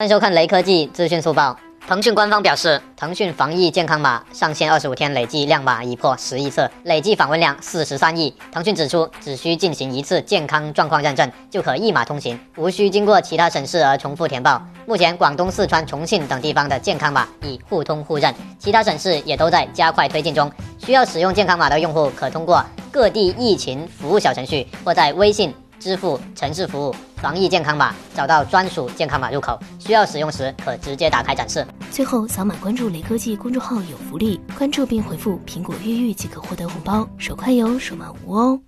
欢迎收看雷科技资讯速报。腾讯官方表示，腾讯防疫健康码上线二十五天，累计亮码已破十亿次，累计访问量四十三亿。腾讯指出，只需进行一次健康状况认证，就可一码通行，无需经过其他省市而重复填报。目前，广东、四川、重庆等地方的健康码已互通互认，其他省市也都在加快推进中。需要使用健康码的用户，可通过各地疫情服务小程序，或在微信。支付城市服务防疫健康码，找到专属健康码入口，需要使用时可直接打开展示。最后扫码关注雷科技公众号有福利，关注并回复苹果越狱即可获得红包，手快有，手慢无哦。